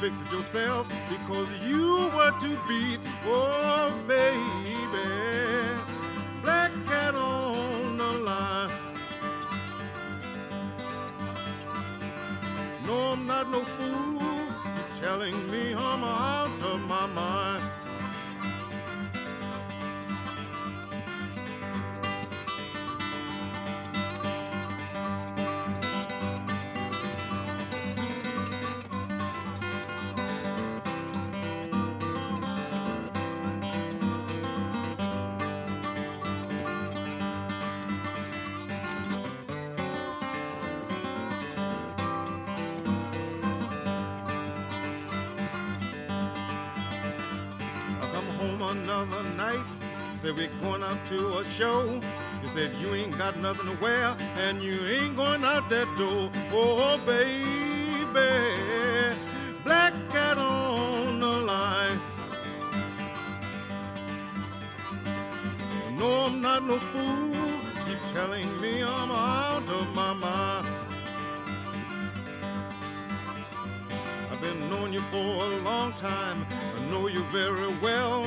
fix it yourself because you were too beat. Oh, baby, black cat on the line. No, I'm not no fool. You're telling me I'm out of my mind. Another night. Said we're going out to a show. You said you ain't got nothing to wear and you ain't going out that door. Oh, baby, black cat on the line. No, I'm not no fool. Keep telling me I'm out of my mind. I've been knowing you for a long time. I know you very well.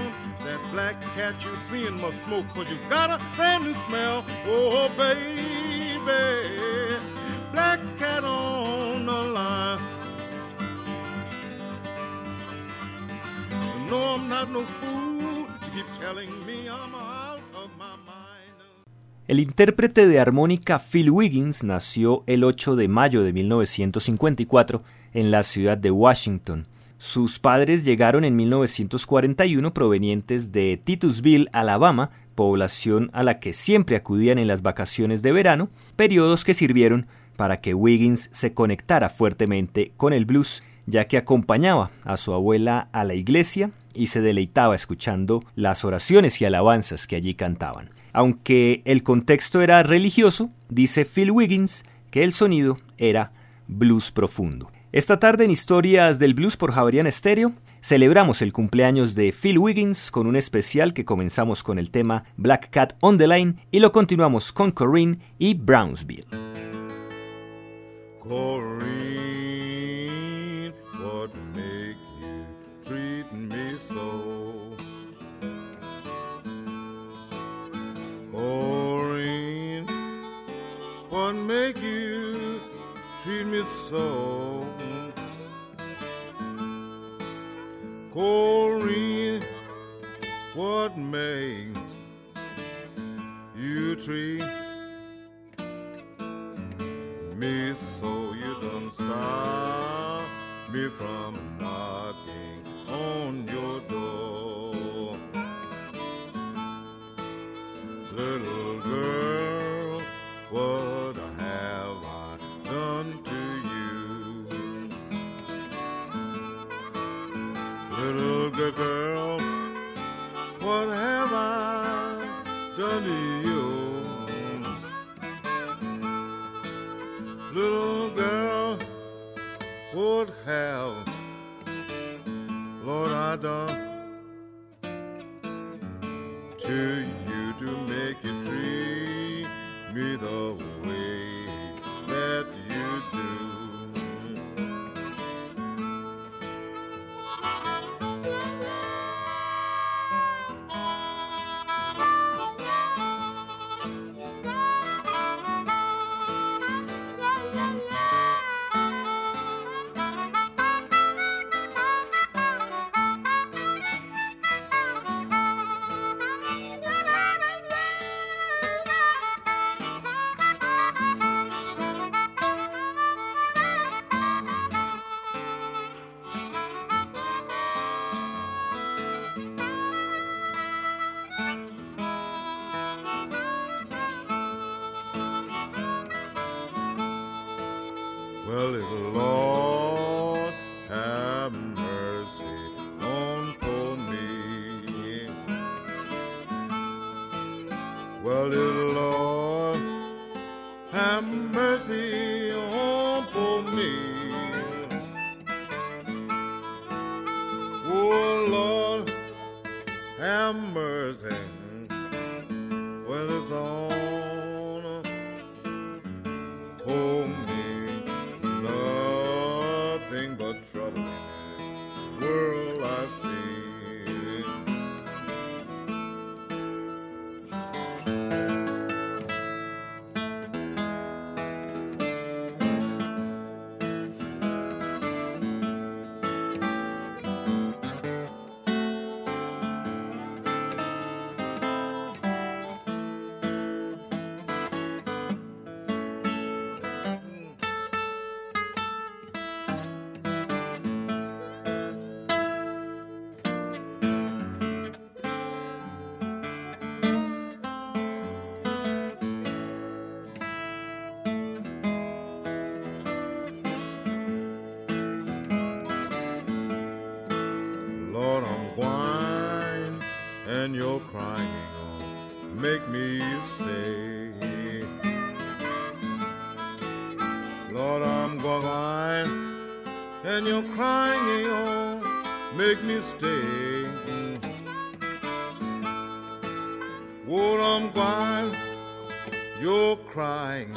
Black cat you seeing must smoke, cause you got a brand new smell. Oh, baby, black cat on the line. No, I'm not no fool. You keep telling me I'm out of my mind. El intérprete de armónica Phil Wiggins nació el 8 de mayo de 1954 en la ciudad de Washington. Sus padres llegaron en 1941 provenientes de Titusville, Alabama, población a la que siempre acudían en las vacaciones de verano, periodos que sirvieron para que Wiggins se conectara fuertemente con el blues, ya que acompañaba a su abuela a la iglesia y se deleitaba escuchando las oraciones y alabanzas que allí cantaban. Aunque el contexto era religioso, dice Phil Wiggins que el sonido era blues profundo. Esta tarde en Historias del Blues por Javerian Stereo celebramos el cumpleaños de Phil Wiggins con un especial que comenzamos con el tema Black Cat on the Line y lo continuamos con Corinne y Brownsville. Corrine, what make treat me so? You treat me so? Corrine, what makes you treat me so you don't stop me from knocking on your door. Girl, what have I done to you? Little girl, what have Lord I done to you to make you treat me the way when you're crying, oh, make me stay. Lord, I'm going, and you're crying, oh, make me stay. Lord, I'm going, you're crying,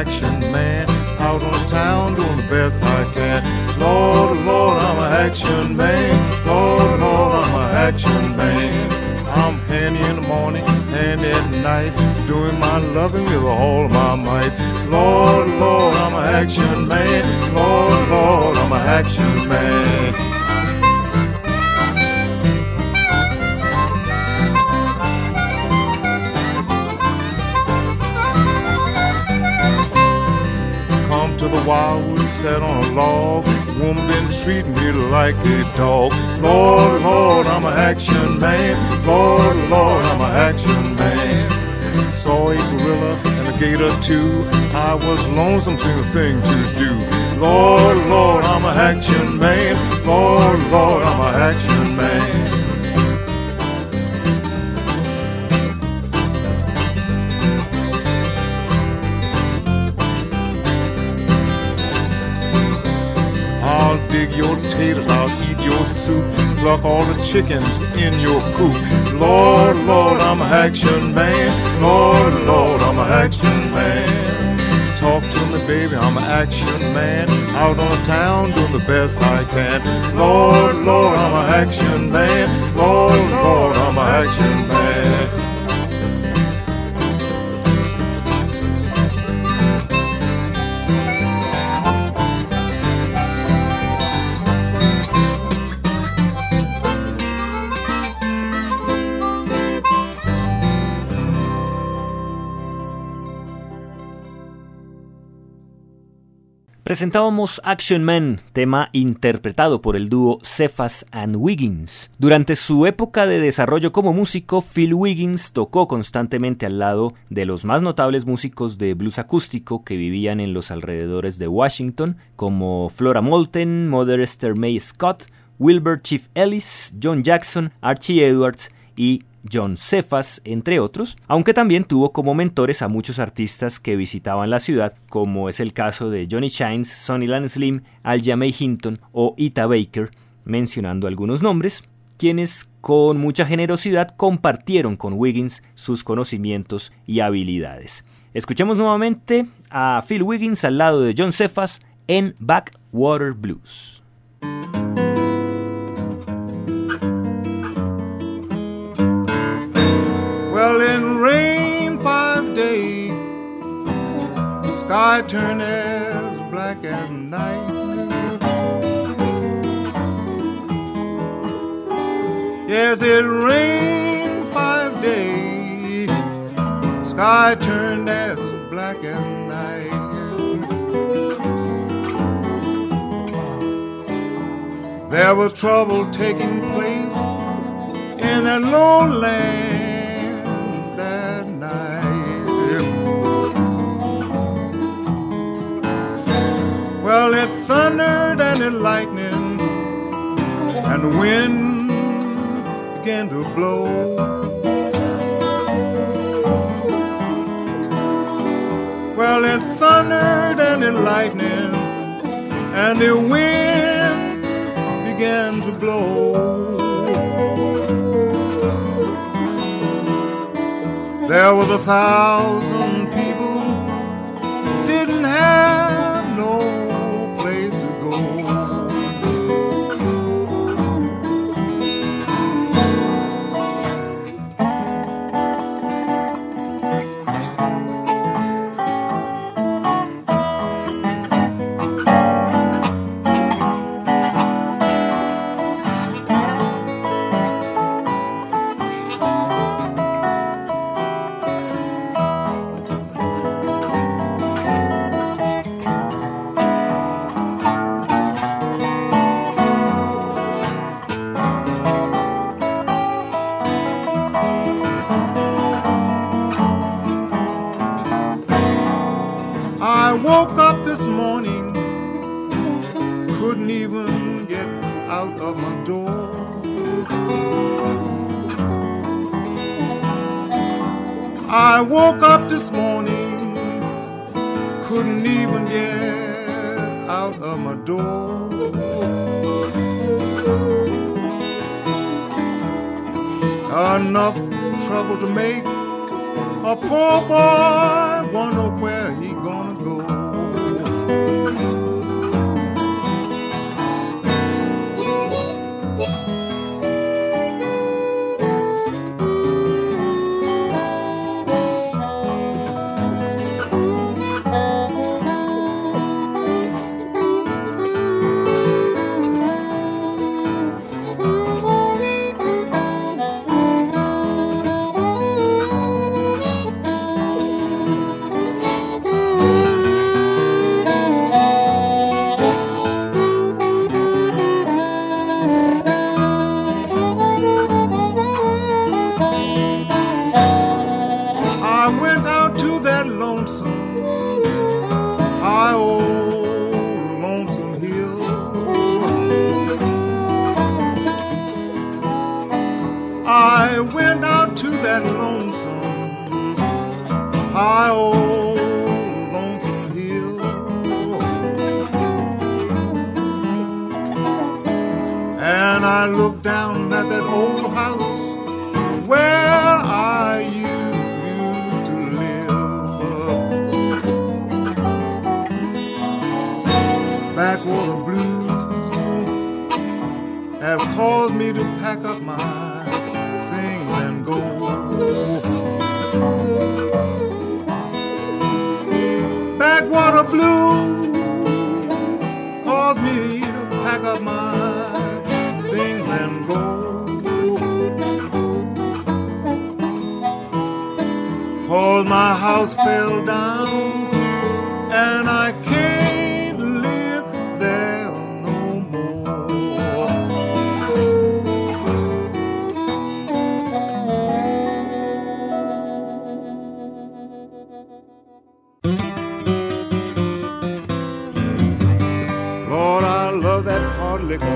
action man. Out on town doing the best I can. Lord, Lord, I'm an action man. Lord, Lord, I'm an action man. I'm handy in the morning, handy at night. Doing my loving with all my might. Lord, Lord, I'm an action man. Lord, Lord, I'm an action man. To the sat on a log. Woman been treating me like a dog. Lord, Lord, I'm an action man. Lord, Lord, I'm an action man. Saw a gorilla and a gator too. I was lonesome, seeing a thing to do. Lord, Lord, I'm an action man. Lord, Lord, I'm an action man. Your taters, I'll eat your soup, pluck all the chickens in your coop. Lord, Lord, I'm an action man. Lord, Lord, I'm an action man. Talk to me, baby, I'm an action man. Out on town doing the best I can. Lord, Lord, I'm an action man. Lord, Lord, I'm an action man. Presentábamos Action Man, tema interpretado por el dúo Cephas and Wiggins. Durante su época de desarrollo como músico, Phil Wiggins tocó constantemente al lado de los más notables músicos de blues acústico que vivían en los alrededores de Washington, como Flora Moulton, Mother Esther May Scott, Wilbur Chief Ellis, John Jackson, Archie Edwards y John Cephas, entre otros, aunque también tuvo como mentores a muchos artistas que visitaban la ciudad, como es el caso de Johnny Shines, Sonny Land Slim, Al Jamey Hinton o Ita Baker, mencionando algunos nombres, quienes con mucha generosidad compartieron con Wiggins sus conocimientos y habilidades. Escuchemos nuevamente a Phil Wiggins al lado de John Cephas en Backwater Blues. Sky turned as black as night. Yes, it rained five days, sky turned as black as night. There was trouble taking place in that lowland Well, it thundered and it lightning, and the wind began to blow. Well, it thundered and it lightning, and the wind began to blow. There was a thousand people didn't have liquor.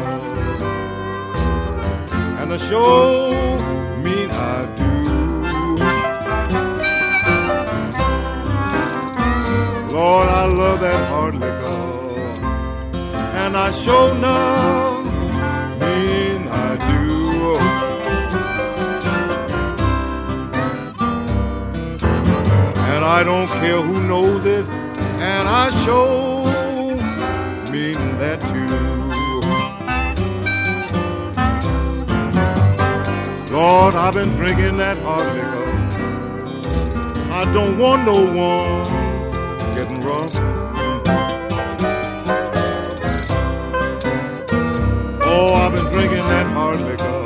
And the show mean I do. Lord, I love that hard liquor. And I show enough mean I do. And I don't care who knows it. And I show mean that too. Lord, I've been drinking that hard liquor. I don't want no one getting rough. Oh, I've been drinking that hard liquor.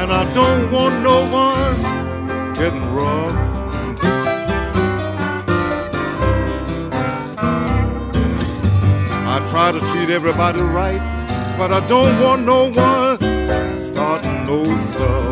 And I don't want no one getting rough. I try to treat everybody right, but I don't want no one starting no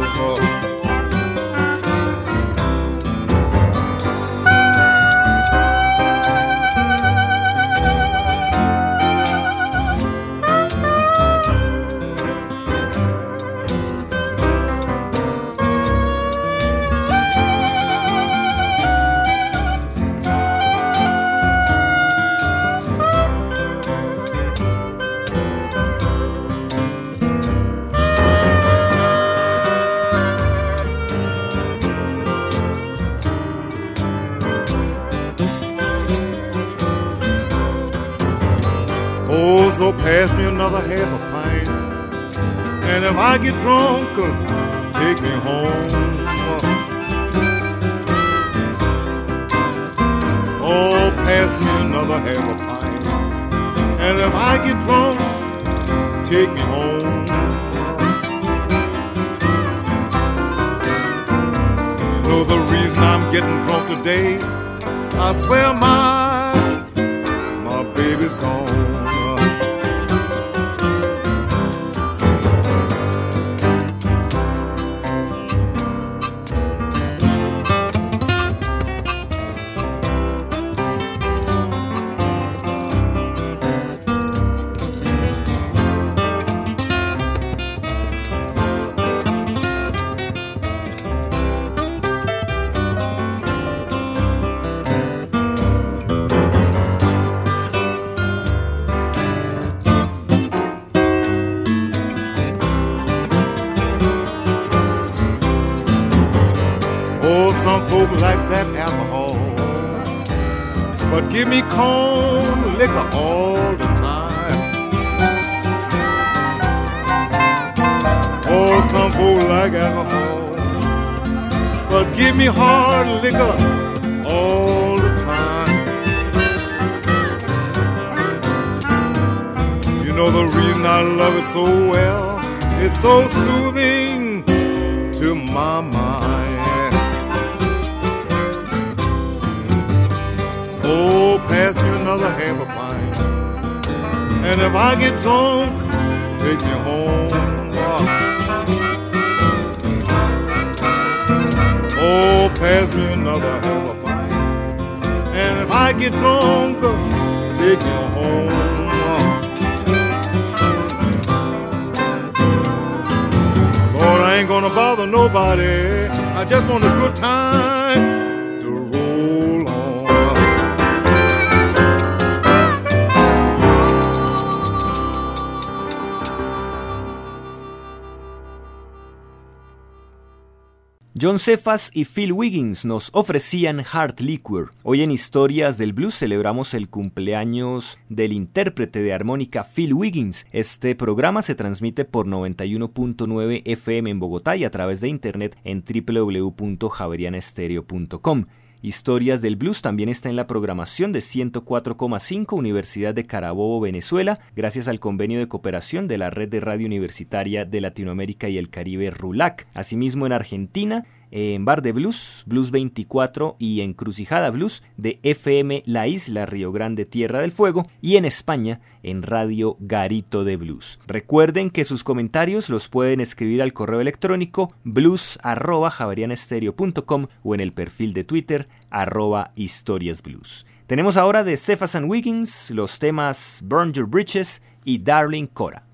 Pass me another half a pint. And if I get drunk, uh, take me home. Oh, pass me another half a pint. And if I get drunk, take me home. You know the reason I'm getting drunk today? I swear my my baby's gone. Another half a pint. And if I get drunk, take me home. Oh, pass me another half a pint. And if I get drunk, take me home. Lord, I ain't gonna bother nobody. I just want a good time John Cephas y Phil Wiggins nos ofrecían Hard Liquor. Hoy en Historias del Blues celebramos el cumpleaños del intérprete de armónica Phil Wiggins. Este programa se transmite por 91.9 FM en Bogotá y a través de internet en www.javerianestereo.com. Historias del Blues también está en la programación de 104,5 Universidad de Carabobo, Venezuela, gracias al convenio de cooperación de la Red de Radio Universitaria de Latinoamérica y el Caribe RULAC. Asimismo en Argentina, en Bar de Blues, Blues 24 y Encrucijada Blues de FM La Isla Río Grande Tierra del Fuego y en España en Radio Garito de Blues. Recuerden que sus comentarios los pueden escribir al correo electrónico blues@javerianestereo.com o en el perfil de Twitter historiasblues. Tenemos ahora de Cephas and Wiggins los temas Burn Your Bridges y Darling Cora.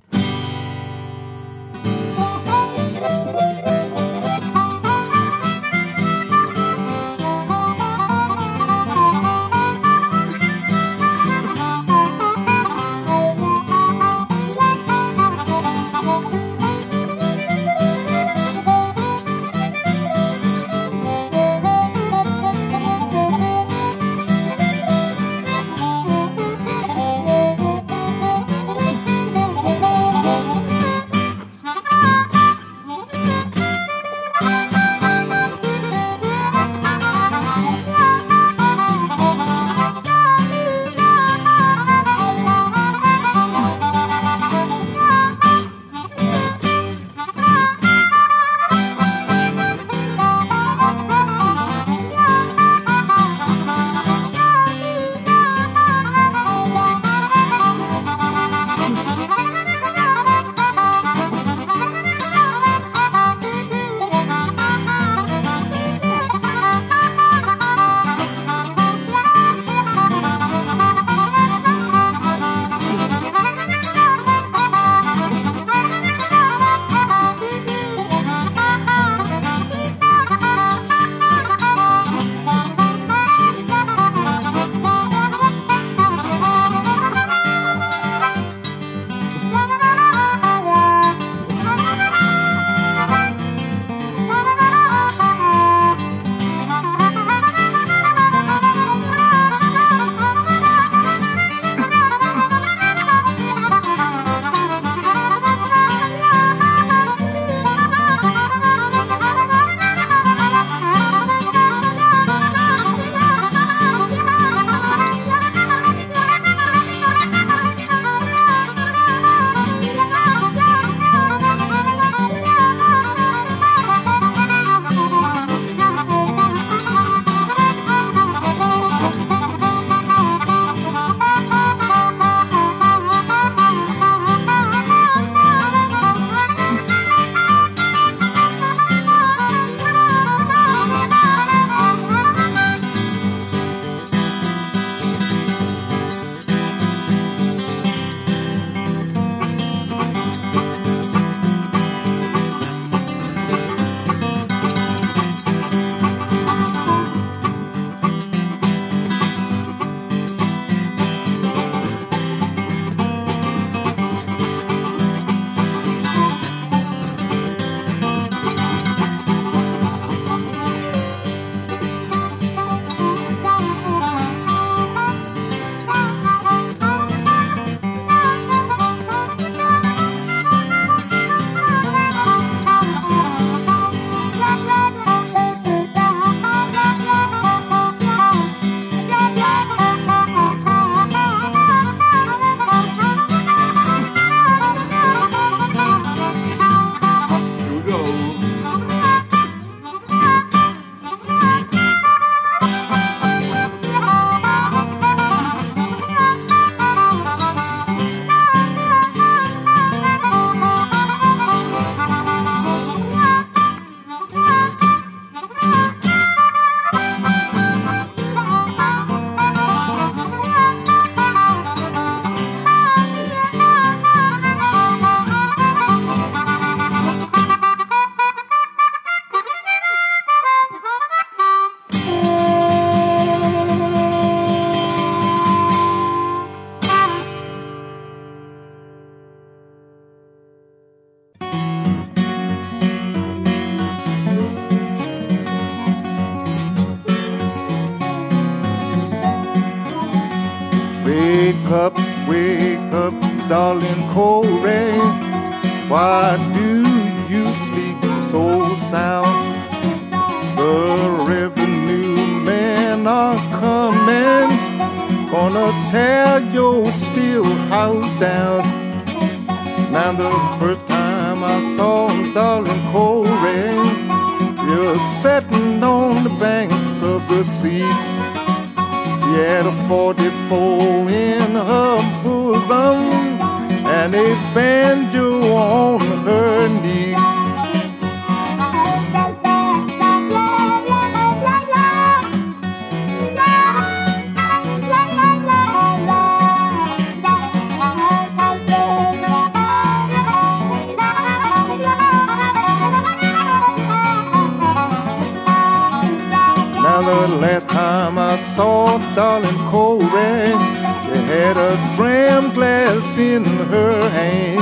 Had a dram glass in her hand.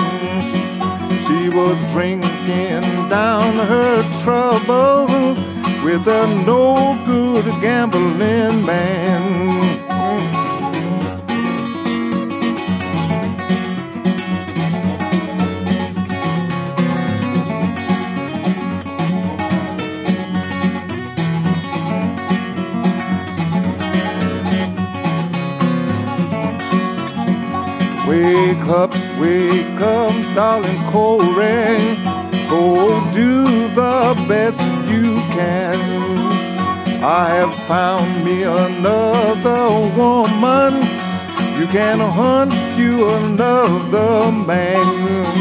She was drinking down her trouble with a no good gambling man. Darling Corey. Go do the best you can. I have found me another woman. You can hunt you another man.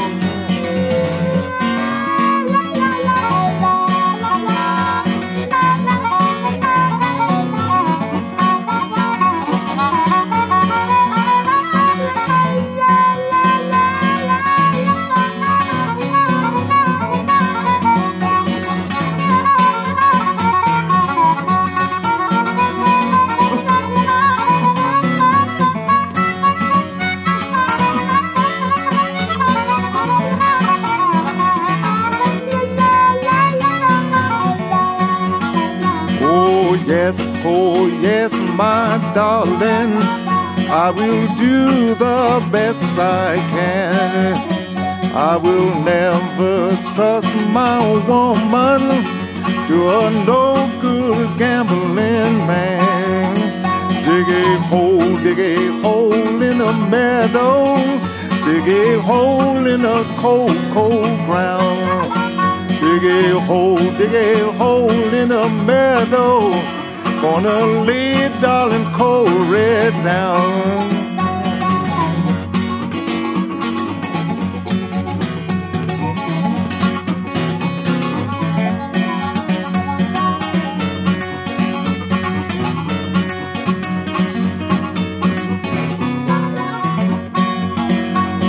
Darling, I will do the best I can. I will never trust my woman to a no good gambling man. Dig a hole, dig a hole in the meadow, dig a hole in the cold, cold ground. Dig a hole, dig a hole in the meadow. Gonna lay darling Corey down.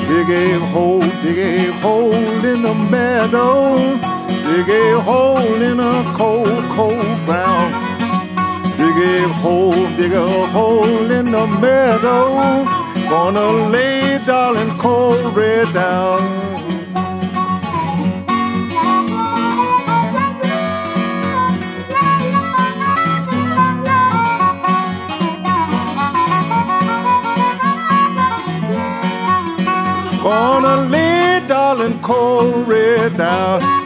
Dig a hole, dig a hole in the meadow. Dig a hole in a cold, cold ground a hole, dig a hole in the meadow. Gonna lay darling Corey down. Gonna lay darling Corey down.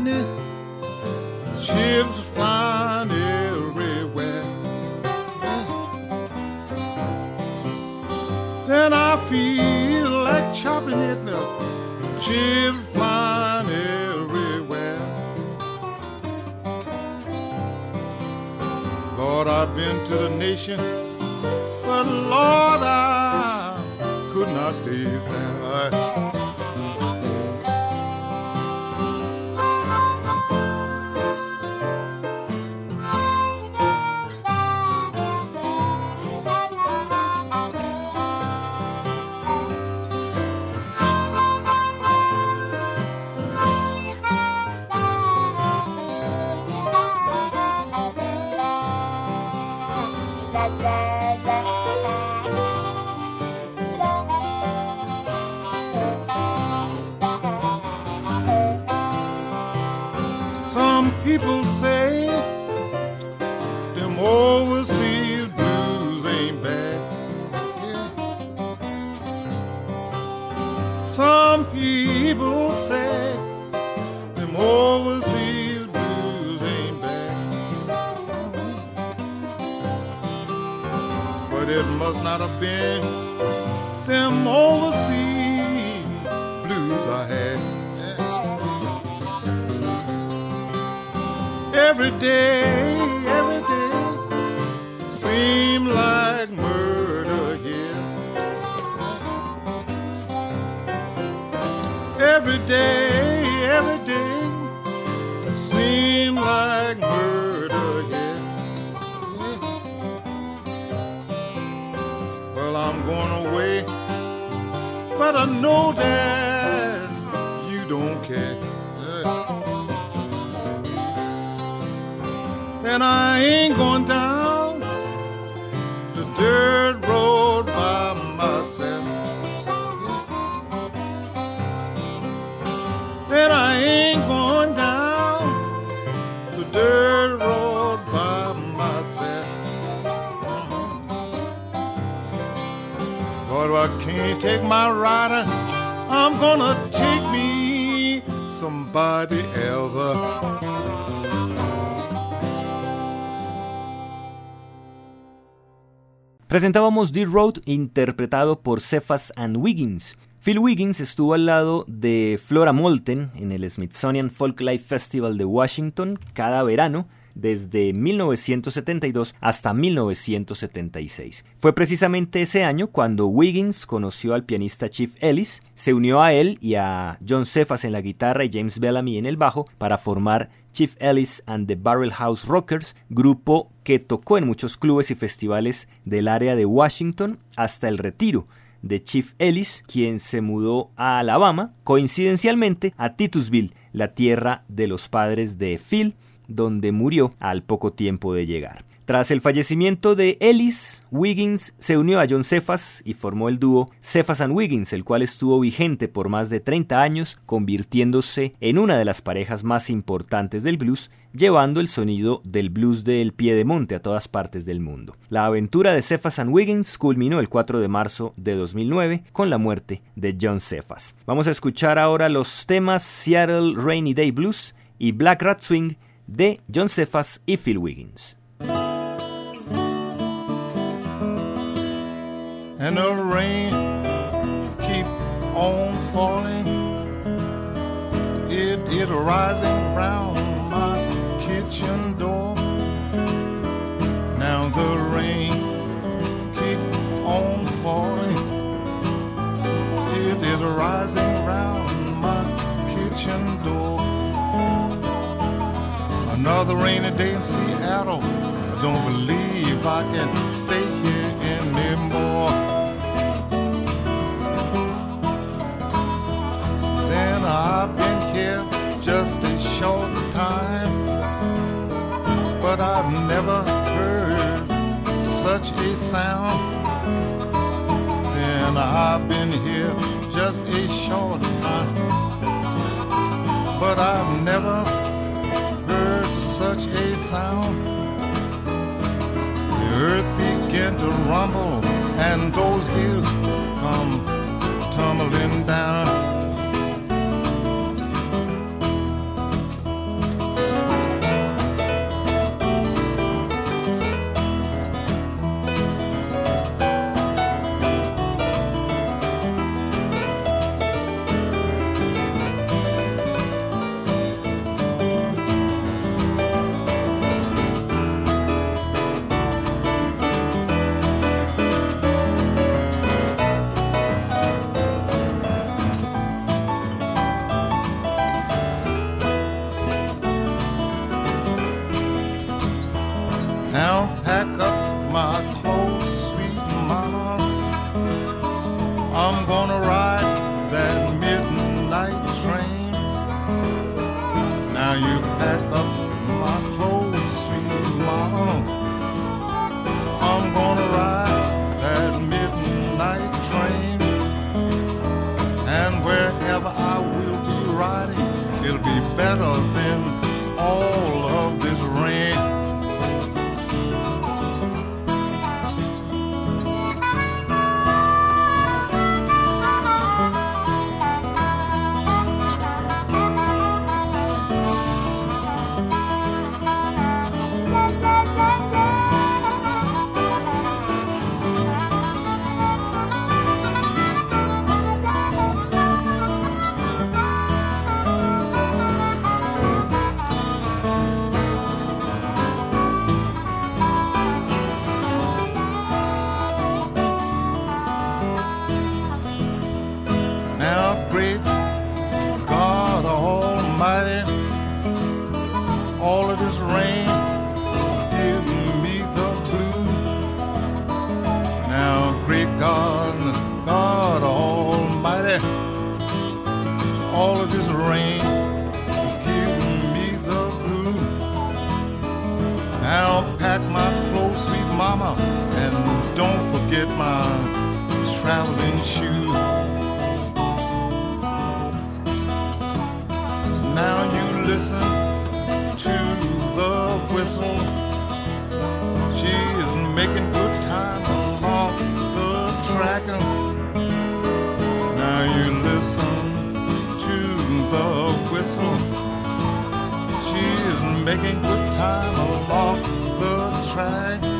Chopping it. Chips flying everywhere. Then I feel like chopping it. Chips flying everywhere. Lord, I've been to the nation, but Lord, I could not stay there. Not have been them overseas blues I had. Every day, know that you don't care. And I ain't going down the dirt take my rider. I'm gonna take me somebody else. Presentábamos Deer Road interpretado por Cephas and Wiggins. Phil Wiggins estuvo al lado de Flora Moulton en el Smithsonian Folklife Festival de Washington cada verano desde 1972 hasta 1976. Fue precisamente ese año cuando Wiggins conoció al pianista Chief Ellis, se unió a él y a John Cephas en la guitarra y James Bellamy en el bajo para formar Chief Ellis and the Barrel House Rockers, grupo que tocó en muchos clubes y festivales del área de Washington hasta el retiro de Chief Ellis, quien se mudó a Alabama, coincidencialmente a Titusville, la tierra de los padres de Phil, donde murió al poco tiempo de llegar. Tras el fallecimiento de Ellis, Wiggins se unió a John Cephas y formó el dúo Cephas and Wiggins, el cual estuvo vigente por más de 30 años, convirtiéndose en una de las parejas más importantes del blues, llevando el sonido del blues del pie de monte a todas partes del mundo. La aventura de Cephas and Wiggins culminó el 4 de marzo de 2009 con la muerte de John Cephas. Vamos a escuchar ahora los temas Seattle Rainy Day Blues y Black Rat Swing de John Cephas y Phil Wiggins. and the rain keep on falling. It is rising round Another rainy day in Seattle. I don't believe I can stay here anymore. Then I've been here just a short time, but I've never heard such a sound. And I've been here just a short time, but I've never such a sound. The earth began to rumble and those hills come tumbling down. mama, and don't forget my traveling shoes. Now you listen to the whistle. She is making good time along the track. Now you listen to the whistle. She is making good time along the track.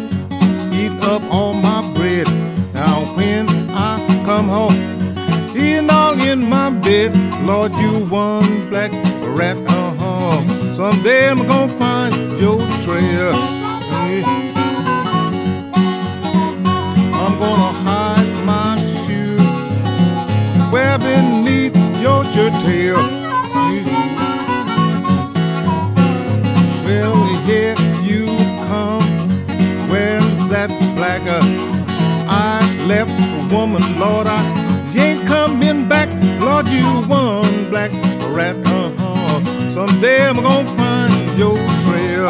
your trail.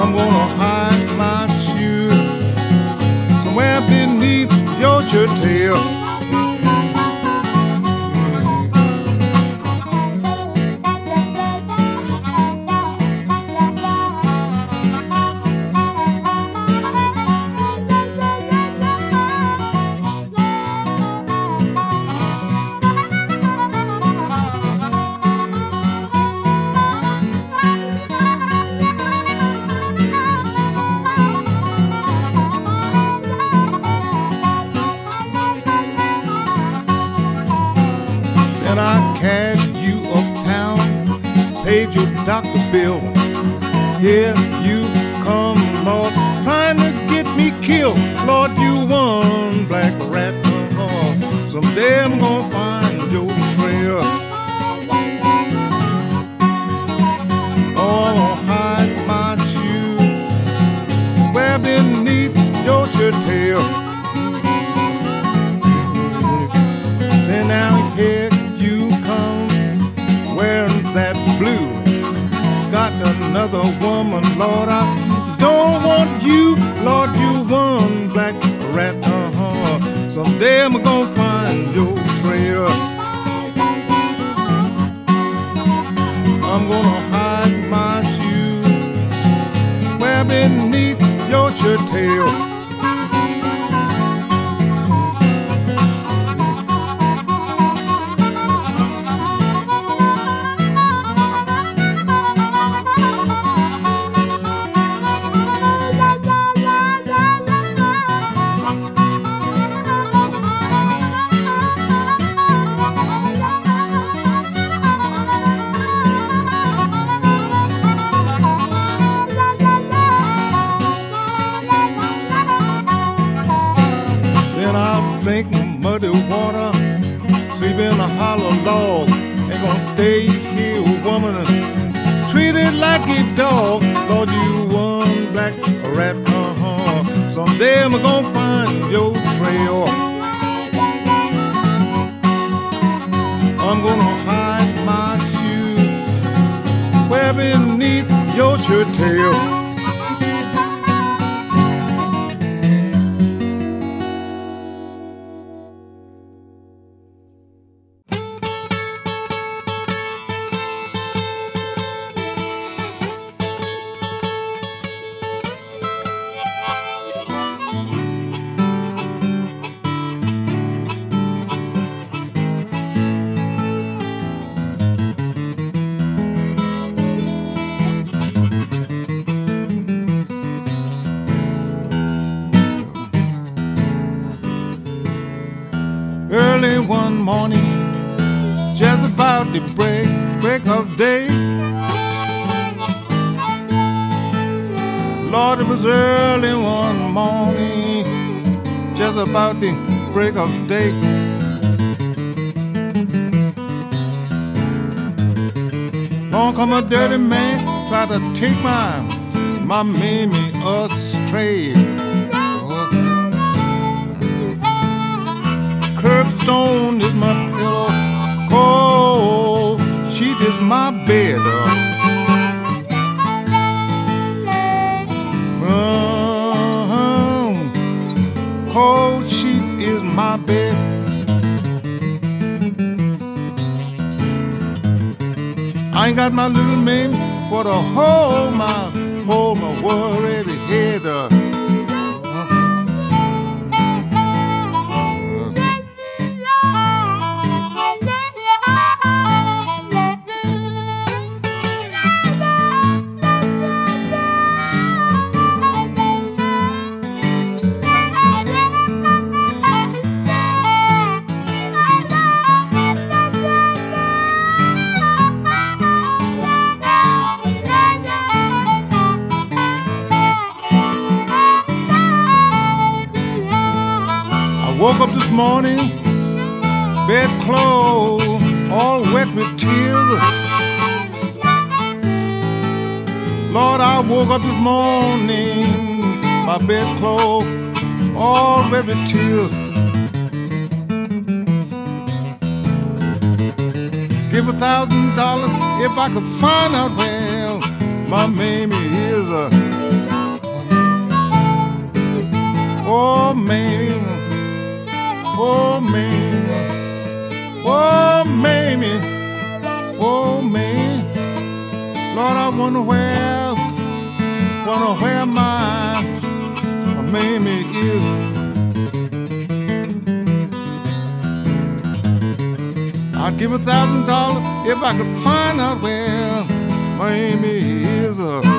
I'm gonna hide my shoes somewhere beneath your shirt tail. Here you come, Lord, trying to get me killed. Lord, you one Lord. I don't want you, Lord. You one black rat. Uh-huh. Someday I'm gonna find your trail. I'm gonna hide my shoes where beneath your shirt tail. Just about the break of day. Long come a dirty man, try to take my my mammy astray. Oh. Curbstone is my pillow. Cold sheet is my bed. I ain't got my little man for the whole my, whole my world. worried head. Morning, bed clothes all wet with tears. Lord, I woke up this morning, my bed clothes all wet with tears. Give a thousand dollars if I could find out where my mammy is. Oh, mammy. Where my, my mammy is. I'd give a thousand dollars if I could find out where mammy is.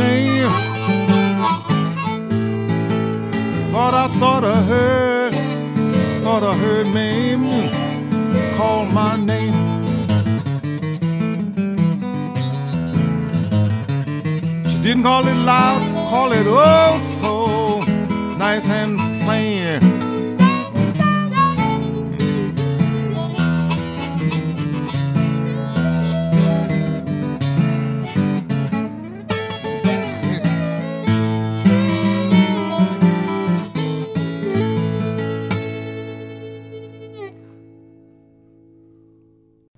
Name. Lord, I thought I heard, thought I heard Mamie call my name. She didn't call it loud, call it oh so nice and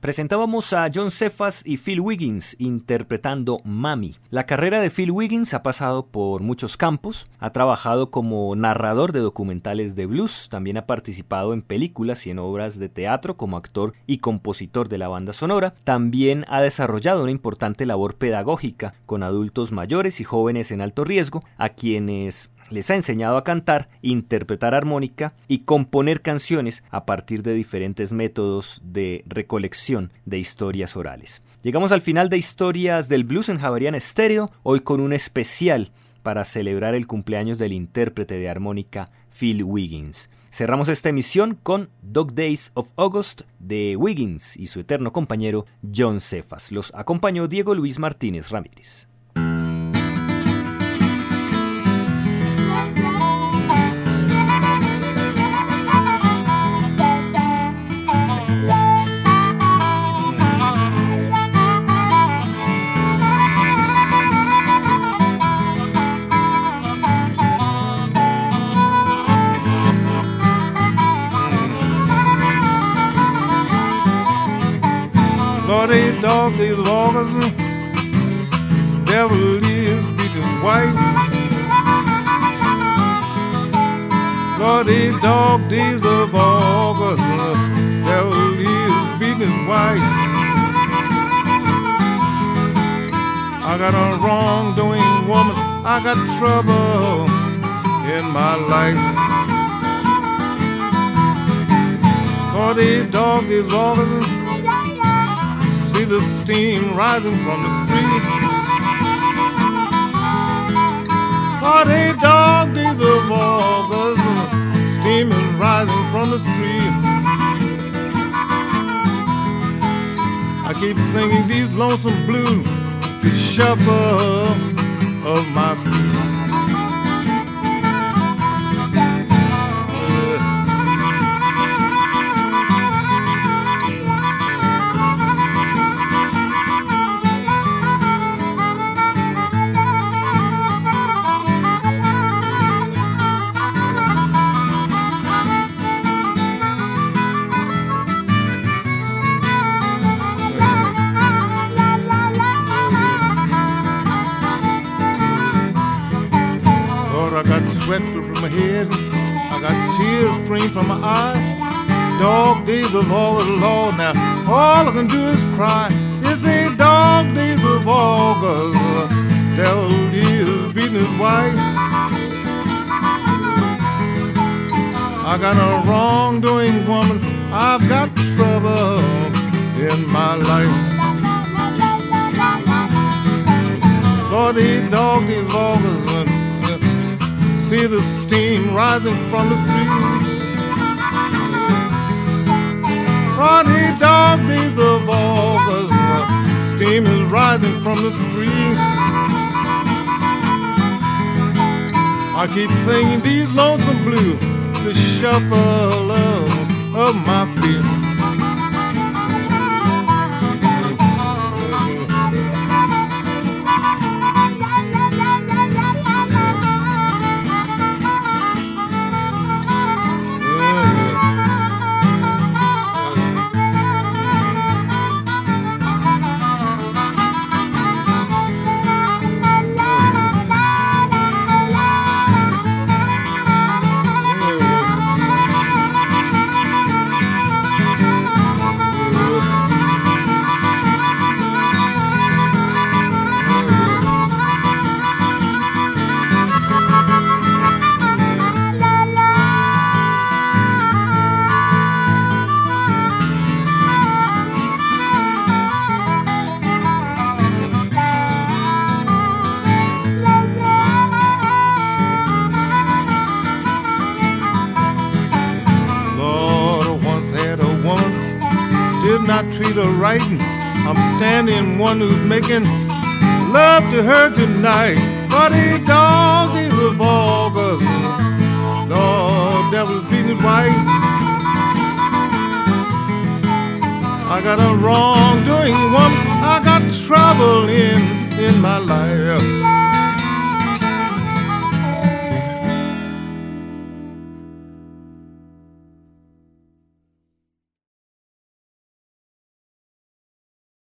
Presentábamos a John Cephas y Phil Wiggins interpretando Mami. La carrera de Phil Wiggins ha pasado por muchos campos, ha trabajado como narrador de documentales de blues, también ha participado en películas y en obras de teatro como actor y compositor de la banda sonora, también ha desarrollado una importante labor pedagógica con adultos mayores y jóvenes en alto riesgo, a quienes les ha enseñado a cantar, interpretar armónica y componer canciones a partir de diferentes métodos de recolección de historias orales. Llegamos al final de Historias del Blues en Javarian Stereo, hoy con un especial para celebrar el cumpleaños del intérprete de armónica Phil Wiggins. Cerramos esta emisión con Dog Days of August de Wiggins y su eterno compañero John Cephas. Los acompañó Diego Luis Martínez Ramírez. These loggers, devil is beating white. Bloody dog, these of August, devil is beating white. I got a wrongdoing woman, I got trouble in my life. Bloody dog, these August see the steam rising from the street. Party dog, these are August, steam is rising from the street. I keep singing these lonesome blues, the shuffle of my feet. From my eyes. Dog days of all the law now. All I can do is cry. It's a dog days of August. Devil is beating his wife. I got a wrongdoing woman. I've got trouble in my life. Lord, these dog days of August. See the steam rising from the street. Honey dog, days of August, steam is rising from the street. I keep singing these lonesome blues, the shuffle of, of my feet. I'm one who's making love to her tonight. He dog, he's a vulgar. Lord, devil's beating wife. I got a wrongdoing woman. I got trouble in in my life.